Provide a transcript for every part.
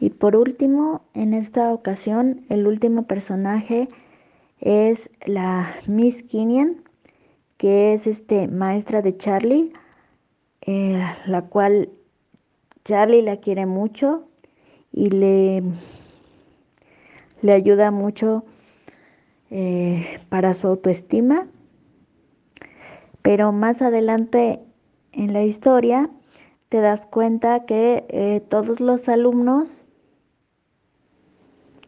Y por último, en esta ocasión, el último personaje es la Miss Kinian, que es este maestra de Charlie, eh, la cual Charlie la quiere mucho y le, le ayuda mucho eh, para su autoestima. Pero más adelante en la historia te das cuenta que eh, todos los alumnos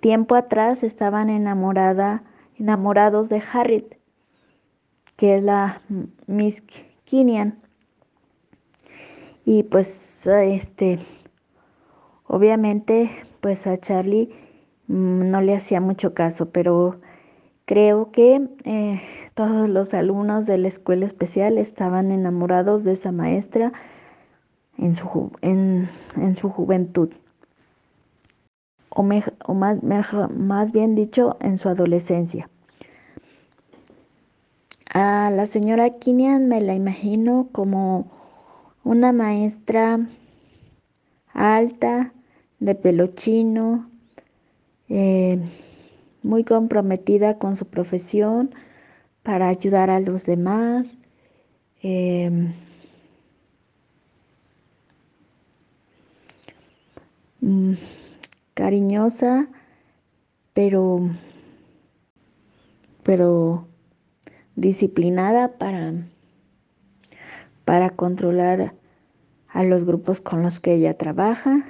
tiempo atrás estaban enamorada, enamorados de Harriet, que es la Miss Kinian. Y pues este obviamente pues a Charlie mm, no le hacía mucho caso, pero creo que eh, todos los alumnos de la escuela especial estaban enamorados de esa maestra en su, en, su juventud, o, más, más bien dicho, en su adolescencia. A la señora Kinian me la imagino como una maestra alta, de pelo chino, eh, muy comprometida con su profesión para ayudar a los demás. Em, mm, cariñosa, pero, pero disciplinada para, para controlar a los grupos con los que ella trabaja.